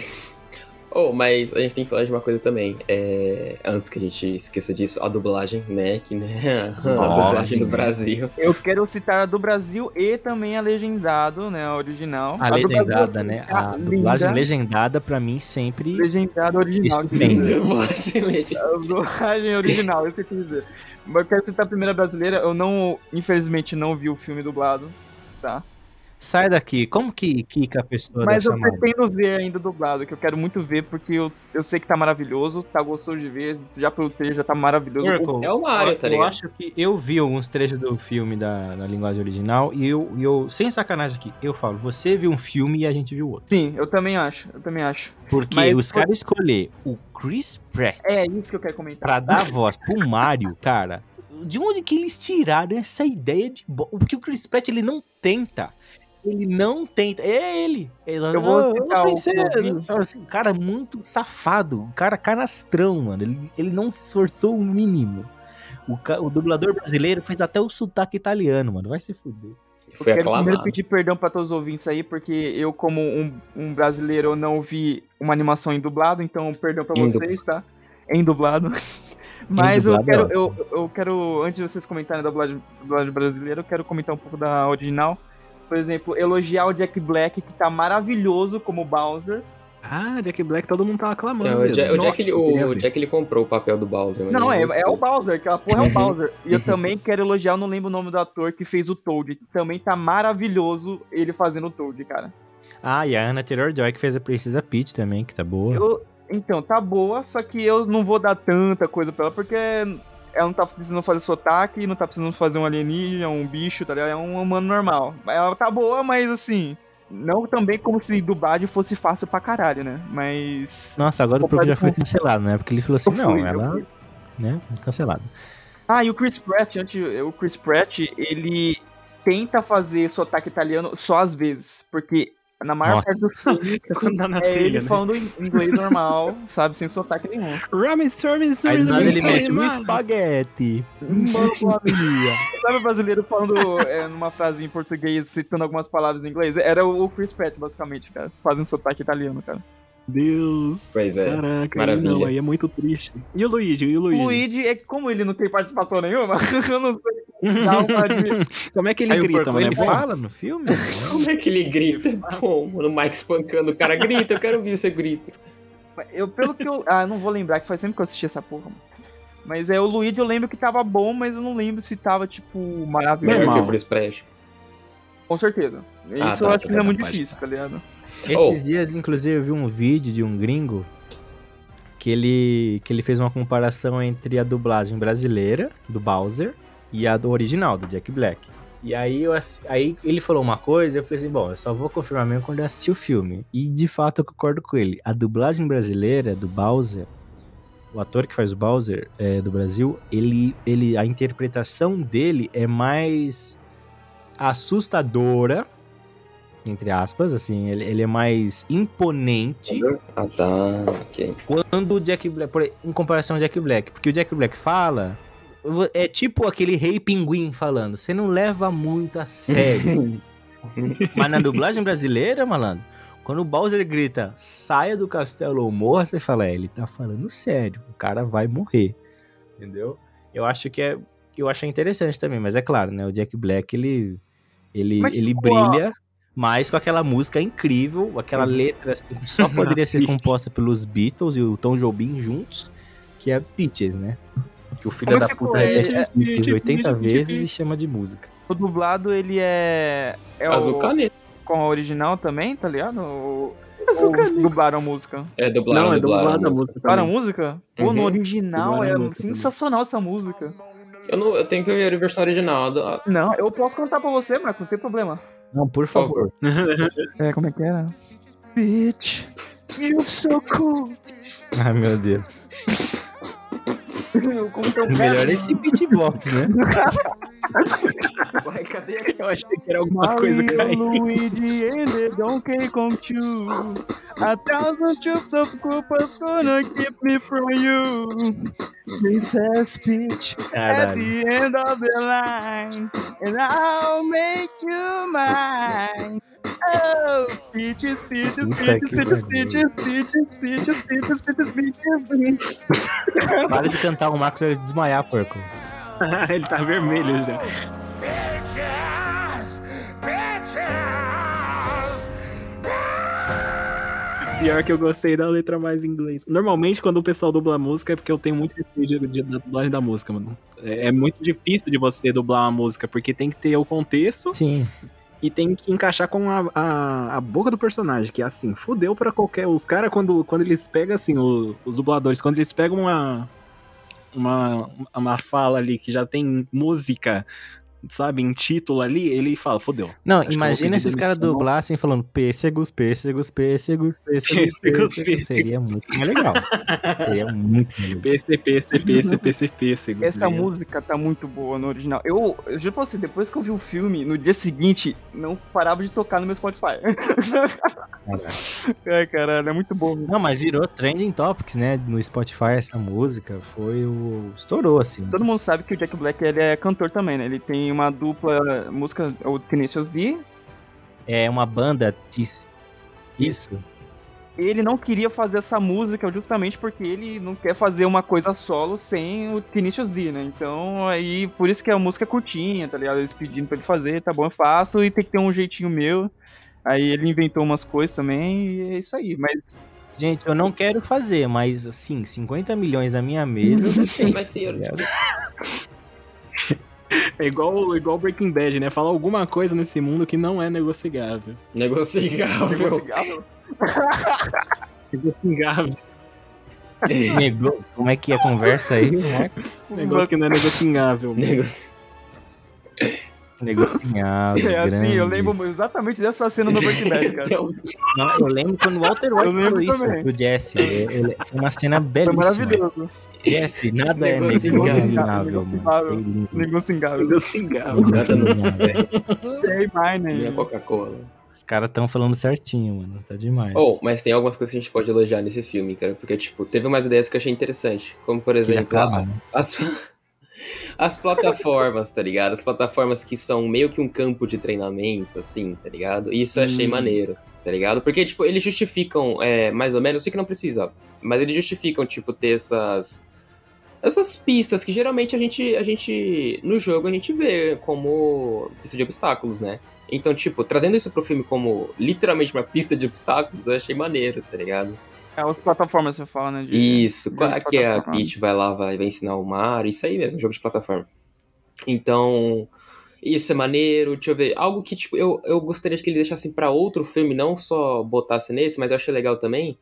S1: Oh, mas a gente tem que falar de uma coisa também. É, Antes que a gente esqueça disso, a dublagem, né? Que, (laughs) né? A
S3: Nossa,
S1: dublagem do. Brasil.
S4: Eu quero citar a do Brasil e também a legendado, né? A original.
S3: A
S4: Brasil
S3: legendada, né? A dublagem
S4: linda.
S3: legendada, pra mim, sempre
S4: Legendada original.
S1: Dublagem legenda.
S4: A dublagem original, isso que eu quis dizer. Mas eu quero citar a primeira brasileira. Eu não, infelizmente, não vi o filme dublado, tá?
S3: Sai daqui. Como que Kika a pessoa
S4: Mas
S3: da
S4: eu
S3: chamada?
S4: pretendo ver ainda dublado, que eu quero muito ver, porque eu, eu sei que tá maravilhoso, tá gostoso de ver, já pelo trailer já tá maravilhoso.
S3: Oracle,
S1: É o Mario,
S3: eu,
S1: tá
S3: eu
S1: ligado?
S3: acho que eu vi alguns trechos do filme da, na linguagem original e eu, e eu, sem sacanagem aqui, eu falo, você viu um filme e a gente viu outro.
S4: Sim, eu também acho, eu também acho.
S3: Porque
S4: Mas
S3: os caras escolher o Chris Pratt
S4: É isso que eu quero comentar.
S3: pra dar voz pro Mario, cara, de onde que eles tiraram essa ideia de... Porque o Chris Pratt, ele não tenta. Ele não tenta. É ele. Ele-
S4: Eu vou
S3: "Ah,
S4: citar o
S3: princesa",
S4: Clodinho.
S3: sabe assim, um cara muito safado. Um cara canastrão, mano. Ele, ele não se esforçou o mínimo. O, o dublador brasileiro fez até o sotaque italiano, mano. Vai se fuder.
S4: Eu quero primeiro pedir perdão pra todos os ouvintes aí, porque eu, como um, um brasileiro, eu não vi uma animação em dublado, então perdão pra
S1: Em
S4: vocês, tá? Em dublado. (laughs) (laughs) Mas
S3: dublado
S4: eu quero,
S3: é
S4: eu, eu quero, antes de vocês comentarem da dublagem, dublagem brasileira, eu quero comentar um pouco da original. Por exemplo, elogiar o Jack Black, que tá maravilhoso como Bowser.
S2: Ah, Jack Black, todo mundo tava aclamando.
S1: É, o. Jack, o, Jack, ele, o. Jack ele comprou o papel do Bowser. mas
S4: Não, é, é o. Bowser, aquela porra é o
S1: Uhum.
S4: Bowser. E eu também quero elogiar, eu não lembro o nome do ator que fez o Toad. que Também tá maravilhoso ele fazendo o Toad, cara.
S3: Ah, e a Anna Taylor-Joy que fez a Princesa Peach também, que tá boa.
S4: Eu- então, tá boa, só que eu não vou dar tanta coisa pra ela, porque ela não tá precisando fazer sotaque, não tá precisando fazer um alienígena, um bicho, tá ligado? É um humano normal. Ela tá boa, mas assim, Não também como se dublagem fosse fácil pra caralho, né? Mas.
S3: Nossa, agora o Proco já foi cancelado, né? Porque ele falou assim, não,
S4: fui, eu
S3: ela, né, cancelado.
S4: Ah, e o Chris Pratt, antes, o Chris Pratt, ele tenta fazer sotaque italiano só às vezes, porque na maior
S3: Nossa.
S4: parte do (laughs) filme
S2: Quando tá na
S4: é
S2: trilha,
S4: ele
S2: né?
S4: falando em inglês normal, sabe, sem sotaque nenhum.
S2: Ramen, ramen,
S3: do nada ele
S2: ramen,
S3: mete um
S2: ramen.
S3: espaguete. (laughs)
S4: Sabe o brasileiro falando é, numa frase em português, citando algumas palavras em inglês? Era o Chris Pratt, basicamente, cara, fazendo sotaque italiano, cara.
S2: Deus.
S1: Pois é,
S2: Caraca,
S1: maravilha.
S2: aí não, aí é muito triste. E o Luigi, e o
S4: O
S2: Luigi?
S4: Luigi, é como ele não tem participação nenhuma, (laughs) eu não sei. Dá uma (laughs) de...
S2: Como é que ele
S3: Aí
S2: grita, mano? É
S3: ele
S2: bom?
S3: fala no filme?
S1: Como é que ele grita? Pô, mano, o Mike espancando o cara grita, eu quero ouvir você grita.
S4: Eu, pelo que eu. Ah, não vou lembrar, que faz tempo que eu assisti essa porra. mano. Mas é o Luigi, eu lembro que tava bom, mas eu não lembro se tava, tipo, maravilhoso.
S1: Melhor que o Chris Pratt.
S4: Com certeza.
S1: Ah,
S4: Isso
S1: tá,
S4: eu acho
S1: tá,
S4: que não é
S1: tá,
S4: muito difícil,
S1: tá.
S4: tá ligado?
S3: Esses dias, inclusive, eu vi um vídeo de um gringo que ele, que ele fez uma comparação entre a dublagem brasileira, do Bowser, e a do original, do Jack Black. E aí, eu, aí ele falou uma coisa, eu falei assim, bom, eu só vou confirmar mesmo quando eu assistir o filme. E de fato eu concordo com ele. A dublagem brasileira do Bowser, o ator que faz o Bowser é, do Brasil, ele, ele, a interpretação dele é mais assustadora, entre aspas, assim, ele, ele é mais imponente
S1: Ah, tá, ok.
S3: quando o Jack Black, por- em comparação ao Jack Black, porque o Jack Black fala, é tipo aquele rei pinguim falando, você não leva muito a sério. (laughs) Mas na dublagem brasileira, malandro, quando o Bowser grita, saia do castelo ou morra, você fala, é, ele tá falando sério, o cara vai morrer. Entendeu? Eu acho que é. Eu acho interessante também, mas é claro, né? O Jack Black, ele. Ele,
S4: Mas,
S3: ele
S4: tipo,
S3: brilha mais com aquela música incrível, aquela letra assim, que só poderia ser (laughs) composta pelos Beatles e o Tom Jobim juntos, que é Peaches, né? Que o filho
S4: Como
S3: da
S4: é
S3: puta
S4: ficou?
S3: repete
S4: É,
S3: músicas
S2: Peach,
S3: 80
S2: Peach,
S3: vezes e chama de música.
S4: O dublado, ele é. É
S1: Azul
S4: o.
S1: Caneta.
S4: Com a original também, tá ligado? Ou,
S2: Azul
S4: ou
S2: Caneta.
S4: dublaram a música?
S1: É, dublaram,
S2: Não, é
S1: dublaram.
S2: dublada a música
S4: Dublaram a música? Pô, no
S1: Uhum.
S4: original
S2: Dublaram
S4: é
S2: música também.
S4: sensacional essa música.
S1: Eu, não, eu tenho que ouvir a versão original. do-
S4: Não, eu posso cantar pra você, Marcos, não tem problema.
S3: Não, por
S1: Por favor. (laughs)
S4: É, como é que era? Bitch, you so cool.
S3: Ai, meu Deus. (laughs)
S4: Como que eu
S3: Melhor esse beatbox, né?
S1: Vai, cadê aqui?
S2: Eu achei que era alguma coisa caindo.
S4: Luigi and the Donkey Kong 2 A thousand troops of Koopas gonna keep me from you Princess Peach at
S3: Caralho.
S4: the end of the line And I'll make you mine peaches, peaches, peaches, peaches, peaches, peaches, peaches, peaches, peaches, peaches.
S3: Para de cantar, o Marcos vai desmaiar, porco. (laughs)
S2: ele tá vermelho já. Pior que eu gostei da letra mais em inglês. Normalmente, quando o pessoal dubla música, é porque eu tenho muito receio da dublagem da música, mano. É, é muito difícil de você dublar uma música, porque tem que ter o contexto
S3: Sim.
S2: E tem que encaixar com a, a, a boca do personagem, que é assim, fudeu pra qualquer. Os caras, quando, quando eles pegam, assim, o- os dubladores, quando eles pegam uma, uma, uma fala ali que já tem música, sabe, em título ali, ele fala, fudeu.
S3: Não,
S2: Acho
S3: imagina se os caras dublassem falando pêssegos, pêssegos, pêssegos, pêssegos, (laughs)
S2: Pêssegos,
S3: pêssegos.
S2: pêssegos.
S3: Seria muito mais legal. Seria muito mais legal.
S2: PCP, CP, CP, CP, segundo.
S4: Essa música tá muito boa no original. Eu, eu juro pra você, depois que eu vi o filme, no dia seguinte, não parava de tocar no meu Spotify. Ai, caralho, é muito bom.
S3: Não, mas virou trending topics, né? No Spotify essa música foi o. estourou, assim.
S4: Todo mundo sabe que o Jack Black ele é cantor também, né? Ele tem uma dupla música, o Tenacious D.
S3: É uma banda. tis- Isso.
S4: Ele não queria fazer essa música justamente porque ele não quer fazer uma coisa solo sem o Tenacious D, né? Então, aí, por isso que a música é curtinha, tá ligado? Eles pedindo pra ele fazer, tá bom, eu faço e tem que ter um jeitinho meu. Aí ele inventou umas coisas também e é isso aí. Mas
S3: Gente, eu não quero fazer, mas assim, 50 milhões na minha mesa. (laughs)
S1: Vai ser.
S2: É igual, igual Breaking Bad, né? Fala alguma coisa nesse mundo que não é negociável.
S1: Negociável.
S4: negociável. (laughs)
S2: Negociável.
S3: Negou. Como é que é a conversa aí?
S2: Negócio que não é negociável.
S1: Negoci... (laughs)
S3: Negociável.
S4: É assim, eu
S3: grande.
S4: lembro exatamente dessa cena no Breaking Bad, cara. (laughs)
S1: Então,
S3: Não, eu lembro quando o Walter White
S4: Eu lembro
S3: falou isso
S4: também.
S3: pro Jesse. Foi uma cena
S4: Foi
S3: belíssima.
S4: maravilhoso.
S3: Jesse, nada é
S1: Negociável.
S3: negociável, mano.
S1: Não, velho.
S4: Sei mais,
S1: Minha
S4: né?
S1: Coca-Cola.
S3: Os caras tão falando certinho, mano. Tá demais.
S1: Oh, mas tem algumas coisas que a gente pode elogiar nesse filme, cara. Porque, tipo, teve umas ideias que eu achei interessante. Como, por exemplo,
S3: acaba,
S1: a-
S3: né?
S1: as, as plataformas, tá ligado? As plataformas que são meio que um campo de treinamento, assim, tá ligado? E isso eu achei
S2: Hum.
S1: maneiro, tá ligado? Porque, tipo, eles justificam, é, mais ou menos, eu sei que não precisa, mas eles justificam, tipo, ter essas. Essas pistas que geralmente a gente, a gente. No jogo a gente vê como pista de obstáculos, né? Então, tipo, trazendo isso pro filme como literalmente uma pista de obstáculos, eu achei maneiro, tá ligado?
S4: É as plataformas você fala, né? de-
S1: Isso,
S4: de
S1: é que é a. Peach vai lá, vai, vai ensinar o Mario, isso aí mesmo, jogo de plataforma. Então, isso é maneiro, deixa eu ver, algo que, tipo, eu, eu gostaria que eles deixassem pra outro filme, não só botasse nesse, mas eu achei legal também,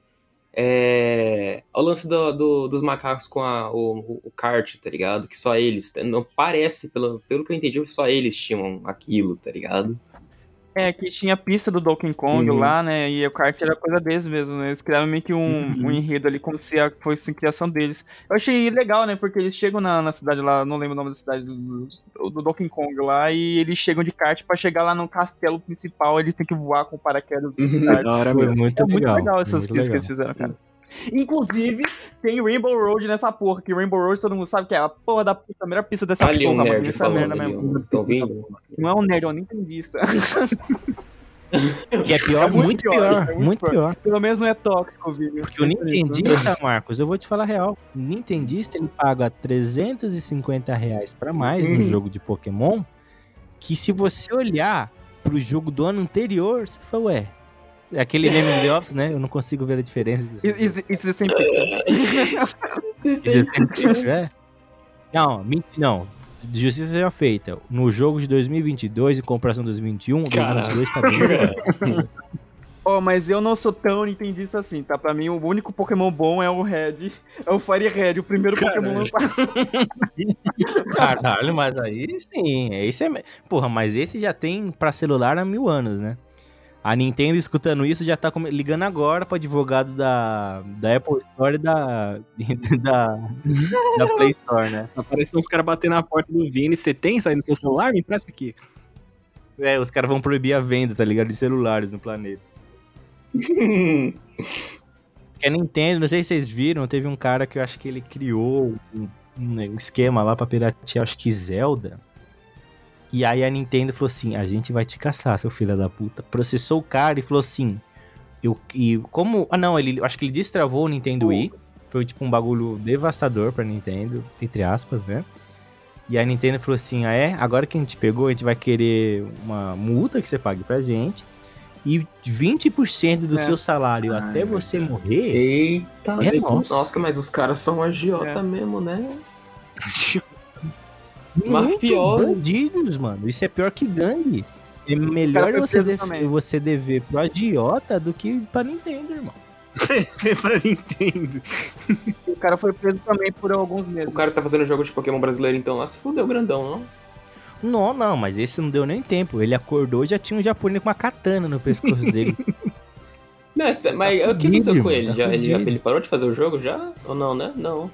S1: é o lance do, do- dos macacos com a, o, o kart, tá ligado? Que só eles, não parece, pelo, pelo que eu entendi, só eles tinham aquilo, tá ligado?
S4: É, que tinha a pista do Donkey Kong
S1: Uhum.
S4: lá, né? E o kart era coisa deles mesmo, né? Eles criaram meio que um,
S2: Uhum.
S4: um enredo ali, como se a, fosse a criação deles. Eu achei legal, né? Porque eles chegam na, na cidade lá, não lembro o nome da cidade do, do, do Donkey Kong lá, e eles chegam de kart pra chegar lá no castelo principal, eles têm que voar com o paraquedas
S1: Uhum.
S2: Da hora
S3: Foi
S2: mesmo.
S3: muito
S4: É muito
S3: legal.
S4: legal essas
S3: muito
S4: pistas que
S3: legal.
S4: eles fizeram, cara. Inclusive, tem Rainbow Road nessa porra, que Rainbow Road todo mundo sabe que é a porra da pista, a melhor pista dessa
S1: Ali um
S4: porra, mano.
S1: nerd
S4: Essa
S1: falando
S4: merda mesmo.
S1: Tão ouvindo?
S4: Não é um nerd, é um nintendista.
S3: Que é pior,
S4: É muito
S3: muito
S4: pior,
S3: pior,
S4: é muito
S3: muito
S4: pior.
S3: pior.
S4: Pelo menos não é tóxico, vídeo.
S3: Porque o Nintendista, Marcos, eu vou te falar a real. O Nintendista, ele paga 350 reais pra mais no
S1: Uhum.
S3: jogo de Pokémon, que se você olhar pro jogo do ano anterior, você fala, ué, é aquele meme do The Office, né? Eu não consigo ver a diferença.
S4: Isso isso é sempre.
S3: É? Não, não. Justiça seja feita. No jogo de 2022 em comparação com 2021, o
S2: Caralho.
S3: 2022 tá bem.
S4: Oh, (laughs) mas eu não sou tão nintendista assim, tá? Pra mim, o único Pokémon bom é o Red. É o Fire Red, o primeiro Pokémon
S2: Caralho.
S4: lançado. (laughs)
S3: Caralho, mas aí sim. Esse é... Porra, mas esse já tem pra celular há mil anos, né? A Nintendo escutando isso já tá ligando agora pro advogado da, da Apple Store e da, (laughs) da, da Play Store, né?
S2: Apareceu uns caras batendo na porta do Vini. Você tem isso aí no seu celular? Me empresta aqui.
S3: É, os caras vão proibir a venda, tá ligado? De celulares no planeta. (laughs) Que a Nintendo, não sei se vocês viram, teve um cara que eu acho que ele criou um, um esquema lá pra piratear, acho que Zelda. E aí a Nintendo falou assim: a gente vai te caçar, seu filho da puta. Processou o cara e falou assim: eu, e como. Ah, não, ele acho que ele destravou o Nintendo Wii. Foi tipo um bagulho devastador pra Nintendo, entre aspas, né? E a Nintendo falou assim: ah, é? Agora que a gente pegou, a gente vai querer uma multa que você pague pra gente. E 20% do
S4: É.
S3: seu salário
S2: Ai,
S3: até você morrer.
S1: Eita,
S3: É
S1: nossa.
S3: nosso.
S1: mas os caras são agiota
S4: É.
S1: mesmo, né? (laughs) Mafiosos.
S3: bandidos, mano. Isso é pior que gangue. É melhor você,
S4: preso
S3: def-
S4: também.
S3: você dever pro agiota do que pra Nintendo, irmão. (laughs)
S2: pra Nintendo.
S4: O cara foi preso também por alguns meses.
S1: O cara tá fazendo jogo de Pokémon brasileiro, então lá se fudeu grandão, não?
S3: Não, não, mas esse não deu nem tempo. Ele acordou e já tinha um japonês com uma katana no pescoço dele. (laughs)
S1: Mas, mas o que aconteceu com ele?
S3: tá
S1: Já, ele, ele parou de fazer o jogo já? Ou não, né? Não.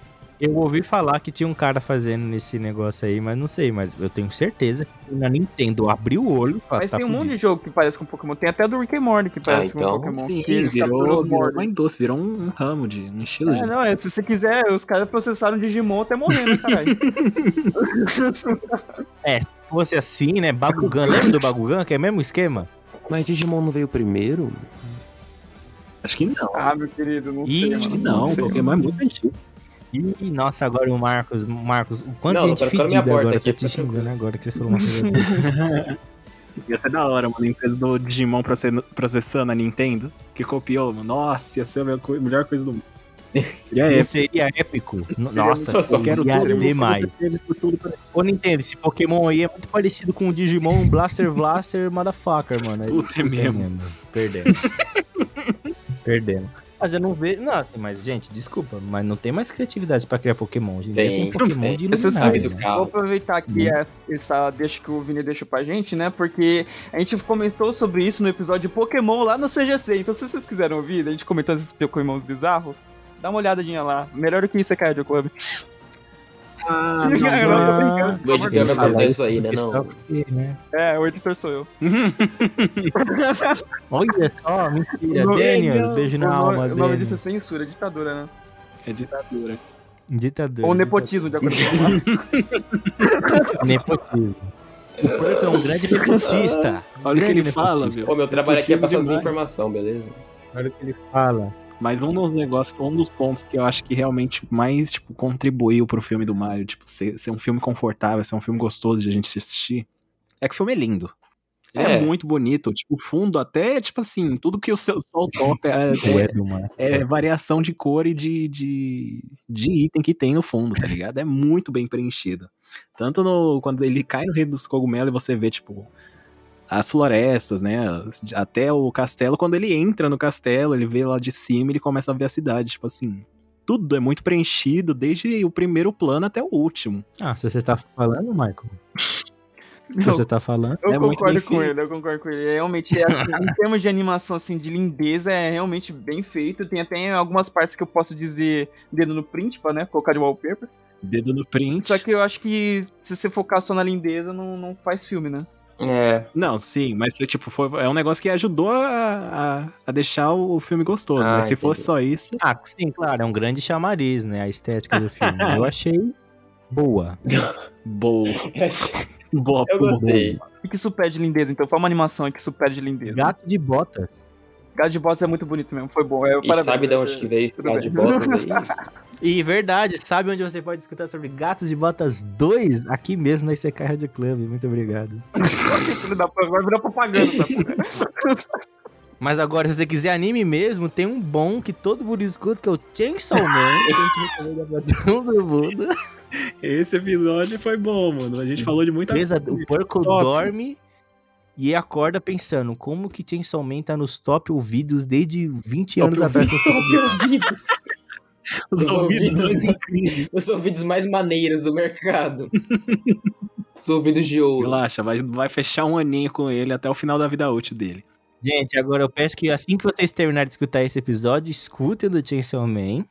S3: Eu ouvi falar que tinha um cara fazendo nesse negócio aí, mas não sei, mas eu tenho certeza que na Nintendo abriu o olho. e falou,
S4: Mas
S3: tá
S4: tem um monte de jogo que parece com Pokémon. Tem até do Rick and Morty que parece com
S1: então,
S4: Pokémon.
S2: Sim,
S4: que
S2: virou, virou uma indústria, virou um, um ramo de um estilo
S4: É,
S2: de.
S4: não, é, se você quiser, os caras processaram Digimon até morrer, né, caralho? (laughs)
S3: Se fosse assim, né? Bagugan, lembra do Bagugan, que é o mesmo esquema?
S1: Mas Digimon não veio primeiro?
S2: Acho que não.
S4: ah, meu querido, não
S3: Ih,
S4: sei,
S3: acho
S2: Acho que não.
S4: sei.
S2: Pokémon é muito antigo.
S3: Ih, nossa, agora o Marcos, Marcos, o quanto
S1: Não,
S3: gente fedida
S1: porta
S3: agora
S1: aqui,
S3: tá te xingando agora que você falou uma coisa. (laughs)
S2: Ia ser da hora, mano. A empresa do Digimon proce- processando a Nintendo, que copiou, mano. Nossa, ia ser a melhor co- melhor coisa do mundo. Seria
S3: Não
S2: épico.
S3: seria épico? Nossa, (laughs)
S1: Nossa,
S2: Eu quero tudo
S3: demais. Ô Nintendo, esse Pokémon aí é muito parecido com o Digimon Blaster Blaster Motherfucker, mano.
S2: Puta, é mesmo.
S3: Perdemos. (laughs) Perdemos. Mas eu não vejo. Não, assim, mas, gente, desculpa, mas não tem mais criatividade pra criar Pokémon. Hoje em dia
S1: Tem,
S3: tem Pokémon
S1: tem.
S3: de
S4: Você
S1: sabe
S3: iluminar.
S1: do
S3: né?
S1: carro.
S4: Vou aproveitar aqui
S3: Uhum.
S4: essa- deixa que o Vini deixou pra gente, né? Porque a gente comentou sobre isso no episódio de Pokémon lá no CGC. Então, se vocês quiserem ouvir, a gente comentando esses Pokémon bizarros, dá uma olhadinha lá. Melhor do que isso é Cardio Club.
S2: Ah, (laughs)
S4: Eu
S2: não,
S4: não, tô
S2: não.
S4: brincando.
S1: O editor vai cortar isso aí, né? Não.
S3: porque, né?
S4: É, o editor sou eu. (laughs)
S3: Olha só, mentira. Daniel, beijo na alma
S4: o nome disso é censura, ditadura, né?
S2: É ditadura.
S3: Ditador.
S4: Ou nepotismo, de acordo com (laughs)
S3: Nepotismo. O Porco é um grande nepotista.
S2: Olha o que ele fala, meu.
S1: Pô, meu trabalho aqui é passar
S2: Nepotismo demais.
S1: desinformação, beleza?
S3: Olha o que ele fala.
S2: Mas um dos negócios, um dos pontos que eu acho que realmente mais, tipo, contribuiu pro filme do Mario, tipo, ser, ser um filme confortável, ser um filme gostoso de a gente assistir, é que o filme é lindo. Ele é,
S1: É.
S2: muito bonito, tipo, o fundo até, tipo assim, tudo que o seu sol toca é, (laughs) é- é variação de cor e de, de, de item que tem no fundo, tá ligado? É muito bem preenchido. Tanto no, quando ele cai no Rei dos Cogumelos e você vê, tipo, as florestas, né? Até o castelo, quando ele entra no castelo, ele vê lá de cima ele começa a ver a cidade, tipo assim. Tudo é muito preenchido, desde o primeiro plano até o último.
S3: Ah, se você tá falando, Michael. (laughs) Se você tá falando.
S4: eu
S2: É
S4: concordo com
S2: feito.
S4: ele, eu concordo com ele. É, Realmente, é, assim, em termos de animação, assim, de lindeza, é realmente bem feito. Tem até algumas partes que eu posso dizer dedo no print, pra, né, colocar de wallpaper.
S2: Dedo no print.
S4: Só que eu acho que se você focar só na lindeza, não, não faz filme, né?
S1: É.
S2: Não, sim, mas tipo, foi, é um negócio que ajudou a, a, a deixar o filme gostoso.
S1: Ah,
S2: mas se
S1: entendi.
S2: fosse só isso.
S3: Ah, sim, claro, é um grande chamariz, né? A estética do filme. (laughs) Eu achei boa. (laughs) (laughs)
S2: Boa. Boa
S1: Eu gostei.
S4: O que isso perde de lindeza, então? Foi uma animação que isso perde de lindeza.
S3: Gato de botas.
S4: Gato de boss é muito bonito mesmo, foi bom. É,
S1: E
S4: parabéns,
S1: sabe de onde
S4: você-
S1: que veio esse cara de botas aí?
S3: E verdade, sabe onde você pode escutar sobre Gatos de Botas 2? Aqui mesmo na ICK Radio Club. Muito obrigado. (laughs)
S4: Vai virar propaganda, tá? (laughs)
S3: Mas agora, se você quiser anime mesmo, tem um bom que todo mundo escuta, que é o Chainsaw Man, que a gente recomenda pra todo mundo.
S2: Esse episódio foi bom, mano. A gente falou de muita
S3: Beleza,
S2: coisa.
S3: o porco
S2: Top.
S3: dorme e acorda pensando, como que Chainsaw Man tá nos top ouvidos desde 20
S2: Top
S3: anos atrás?
S1: ouvidos. (laughs)
S2: Os
S1: Os
S2: ouvidos
S1: ouvidos. Os ouvidos mais maneiros do mercado. (laughs) Os ouvidos de ouro.
S2: Relaxa, vai, vai fechar um aninho com ele até o final da vida útil dele.
S3: Gente, agora eu peço que assim que vocês terminarem de escutar esse episódio, escutem do Chainsaw Man.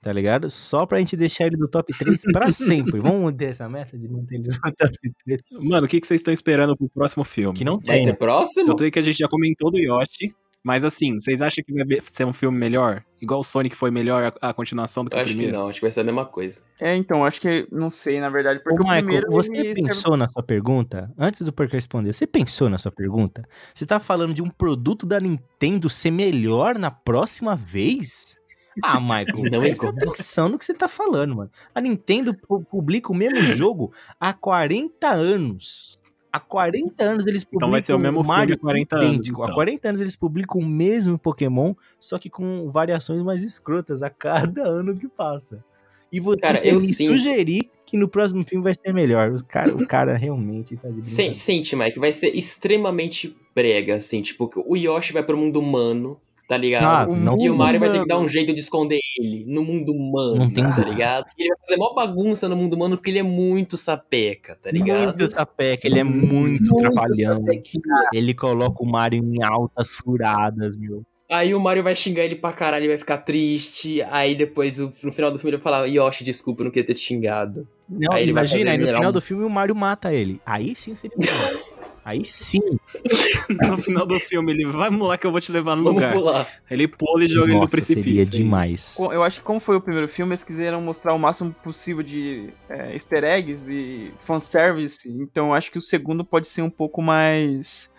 S3: Tá ligado? Só pra gente deixar ele do top 3 pra (laughs) sempre. Vamos ter essa meta de não ter ele no top 3.
S2: Mano, o que, que vocês estão esperando pro próximo filme?
S3: Que não
S1: Vai
S3: tem.
S1: ter
S3: né?
S1: próximo?
S2: Eu sei que a gente já comentou do Yoshi, mas assim, vocês acham que vai ser um filme melhor? Igual o Sonic foi melhor a, a continuação do que
S1: Eu
S2: o
S1: acho que
S2: primeiro?
S1: não, acho que vai ser a mesma coisa.
S4: É, então, acho que. Não sei, na verdade. Porque
S3: Ô,
S4: o
S3: Michael,
S4: primeiro.
S3: você
S4: ele
S3: pensou na sua pergunta? Antes do Porco responder, você pensou na sua pergunta? Você tá falando de um produto da Nintendo ser melhor na próxima vez? Ah, Michael,
S1: Não
S3: presta atenção no que você tá falando, mano. A Nintendo pu- publica o mesmo (clears throat) jogo há 40 anos. Há 40 anos eles publicam
S2: Então vai ser o mesmo filme
S3: Mario
S2: há 40 anos,
S3: idêntico. Há
S2: então.
S3: 40 anos eles publicam o mesmo Pokémon, só que com variações mais escrotas a cada (laughs) ano que passa. E você
S1: Cara, eu
S3: me
S1: sinto-
S3: sugerir que no próximo filme vai ser melhor. O cara, o (clears throat) cara realmente tá de brincadeira.
S1: Sente, Mike, vai ser extremamente brega, assim, tipo, o Yoshi vai pro mundo humano, tá
S3: Ah,
S1: ligado?
S3: não,
S1: E o Mario vai ter que dar um jeito de esconder ele no mundo humano,
S3: Não tem
S1: tá ligado? Ele vai fazer mó bagunça no mundo humano porque ele é muito sapeca, tá ligado?
S3: muito sapeca, ele é muito, trapalhão.
S1: sapequinha.
S3: Ele coloca o Mario em altas furadas, meu.
S1: Aí o Mario vai xingar ele pra caralho, ele vai ficar triste. Aí depois, no final do filme, ele vai falar: Yoshi, desculpa, eu não queria ter te xingado.
S3: Não,
S1: Aí
S3: imagina, aí no final do filme o Mario mata ele. Aí sim seria. (laughs) Aí sim. (laughs)
S2: No final do filme, ele vai lá que eu vou te levar no
S1: Vamos
S2: lugar.
S1: pular.
S2: Ele pula e joga ele no
S3: Nossa,
S2: precipício.
S3: seria demais.
S4: Eu acho que como foi o primeiro filme, eles quiseram mostrar o máximo possível de é, easter eggs e fanservice. Então eu acho que o segundo pode ser um pouco mais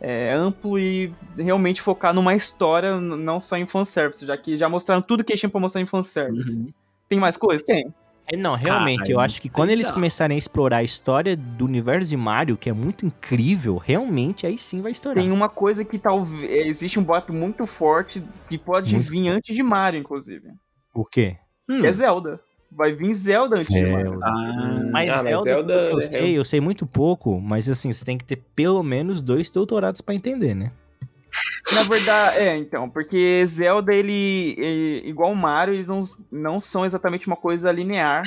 S4: é, amplo e realmente focar numa história, não só em fanservice, já que já mostraram tudo que tinha pra mostrar em fanservice.
S2: Uhum.
S4: Tem mais coisa? Tem.
S3: É, não, realmente,
S2: Cara,
S3: eu acho que quando eles
S2: não.
S3: começarem a explorar a história do universo de Mario, que é muito incrível, realmente aí sim vai estourar.
S4: Tem uma coisa que talvez. é, Existe um boato muito forte que pode
S3: Muito
S4: vir antes de Mario, inclusive.
S3: O quê?
S2: Hum.
S4: É Zelda. Vai vir Zelda antes de Mario.
S3: Zelda.
S2: Ah,
S3: Mas,
S1: Ah, mas
S3: Zelda,
S1: Zelda
S3: pelo que eu
S1: é-
S3: sei, eu sei muito pouco, mas assim, você tem que ter pelo menos dois doutorados pra entender, né?
S4: Na verdade, é, então, porque Zelda, ele, ele- igual o Mario, eles não, não são exatamente uma coisa linear.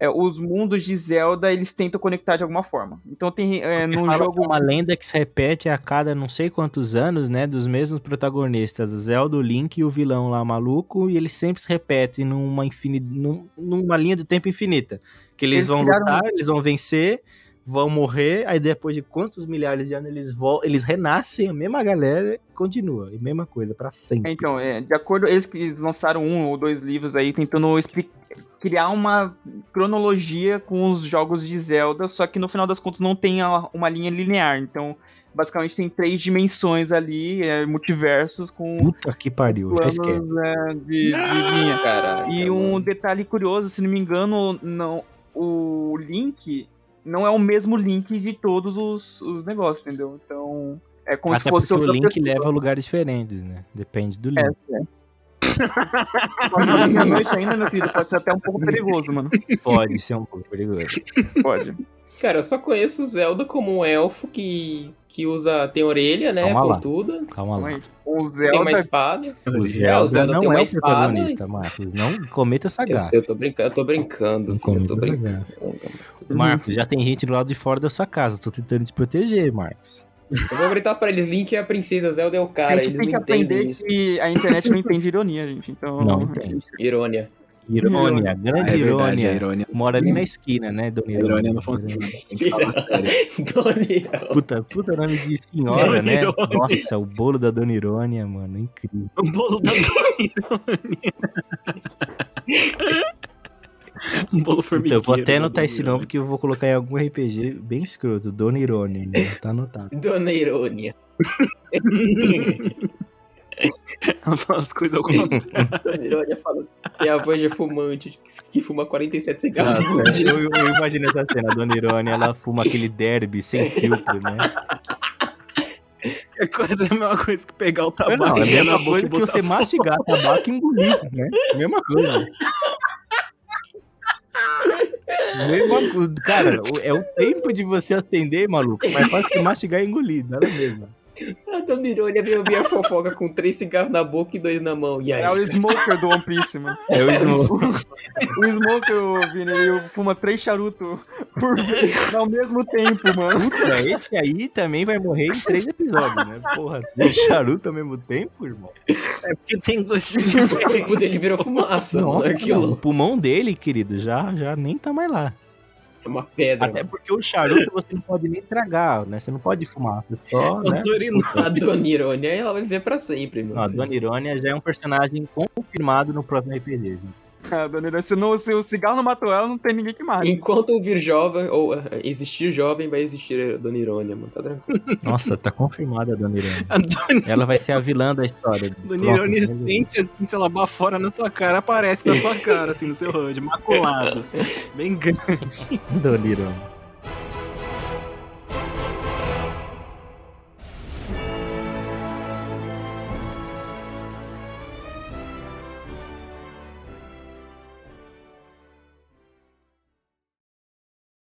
S4: É, os mundos de Zelda, eles tentam conectar de alguma forma. Então tem é, num jogo.
S3: é uma lenda que se repete a cada não sei quantos anos, né? Dos mesmos protagonistas, Zelda, o Link e o vilão lá maluco, e eles sempre se repetem numa, infini... num- numa linha do tempo infinita. Que eles,
S4: Eles
S3: vão
S4: criaram-
S3: lutar, eles vão vencer, vão morrer, aí depois de quantos milhares de anos eles vol... eles renascem, a mesma galera e continua. E mesma coisa, pra sempre.
S4: Então, é, de acordo, eles que eles lançaram um ou dois livros aí tentando criar uma cronologia com os jogos de Zelda, só que no final das contas não tem a- uma linha linear. Então, basicamente tem três dimensões ali, é, multiversos com
S3: Puta que pariu, já
S4: planos
S3: esquece.
S4: é, de, de linha.
S1: Caraca,
S4: E um
S1: mano.
S4: detalhe curioso, se não me engano, não, o Link não é o mesmo Link de todos os, os negócios, entendeu? Então, é como
S3: Até
S4: se fosse
S3: porque o
S4: outra
S3: Link
S4: pessoa.
S3: leva a lugares diferentes, né? Depende do Link.
S4: É, é. (laughs) Noite ainda, meu querido, pode ser até um pouco perigoso, mano.
S3: Pode ser um pouco perigoso.
S4: Pode.
S1: Cara, eu só conheço o Zelda como um elfo que, que usa. tem orelha, né?
S3: Calma lá.
S1: Pontuda.
S3: Calma lá.
S4: O
S1: Tem uma
S4: Zelda,
S1: espada.
S3: O
S1: É, o
S3: Zelda
S1: Zelda
S3: não
S1: tem
S3: é
S1: uma
S3: o
S1: espada
S3: protagonista, Marcos. Não cometa essa
S1: Eu,
S3: gafa.
S1: sei, eu tô brincando, eu tô brincando.
S3: Não
S1: Eu
S3: cometa
S1: tô
S3: essa
S1: brincando.
S3: Marcos, já tem gente do lado de fora da sua casa. Tô tentando te proteger, Marcos.
S1: Eu vou gritar pra eles: Link é a princesa, Zelda é o
S4: a
S1: cara.
S4: gente
S1: Eles
S4: tem que aprender
S1: isso.
S4: que a internet não entende ironia, gente. Então,
S3: Não entende.
S1: Irônia.
S3: Irônia, grande
S2: É
S3: irônia.
S2: irônia.
S3: Mora ali na esquina, né, dona
S2: A
S3: Irônia?
S2: irônia. Tem que falar sério. (laughs)
S1: Doniel.
S3: Puta, puta nome de senhora,
S2: Dona
S3: né?
S2: Irônia.
S3: Nossa, o bolo da Dona Irônia, mano, incrível.
S2: O bolo da Dona Irônia. Um bolo formigueiro.
S3: eu vou até anotar
S2: Dona
S3: esse nome porque eu vou colocar em algum RPG bem escroto. Dona Irônia, né? tá anotado.
S1: Dona Irônia. (laughs)
S2: Ela fala as coisas ao (laughs) contrário.
S1: Dona Irônia fala que é a voz de fumante que, que fuma 47 cigarros por dia.
S3: eu, eu imagino essa cena, a Dona Irônia, ela fuma aquele derby sem filtro, né?
S2: É quase a mesma coisa que pegar o
S3: Não,
S2: tabaco
S3: é a mesma coisa que você mastigar tabaco e engolir, né? Mesma coisa. Mesma. Cara, é o tempo de você acender, maluco, mas faz você mastigar e engolir, nada mesmo.
S1: A Dona Irônia veio ouvir a fofoca com três cigarros na boca e dois na mão. E aí?
S4: é o Smoker do One Piece, mano.
S3: É o Snow. (laughs)
S4: O Smoker, Vini, ele fuma três charutos por ao mesmo tempo, mano.
S3: Puta, esse aí também vai morrer em três episódios, né? Porra, três charuto ao mesmo tempo, irmão.
S2: É porque tem gostinho de (laughs)
S1: O corpo dele virou fumaça, mano.
S3: Nossa,
S1: Aquilo
S3: o pulmão dele, querido, já, já nem tá mais lá.
S1: É uma pedra.
S3: Até porque o charuto você não pode nem tragar, né? Você não pode fumar, você só, (laughs) né?
S1: A Dona Irônia, ela vai viver pra sempre.
S3: Não, a Dona Irônia já é um personagem confirmado no próximo RPG, gente.
S4: Ah, dona Irã, se, não, se o cigarro não matou ela, não tem ninguém que mate.
S1: Enquanto vir jovem, ou eh, existir jovem, vai existir a Dona Irônia, mano. Tá tranquilo.
S3: Nossa, tá confirmada a Dona Irônia. (laughs)
S2: A Dona
S3: Ela vai ser a vilã da história.
S2: Dona Irônia sente assim, se ela bafora na sua cara, aparece na sua (laughs) cara, assim, no seu HUD, maculado. Bem grande.
S3: Dona Irônia.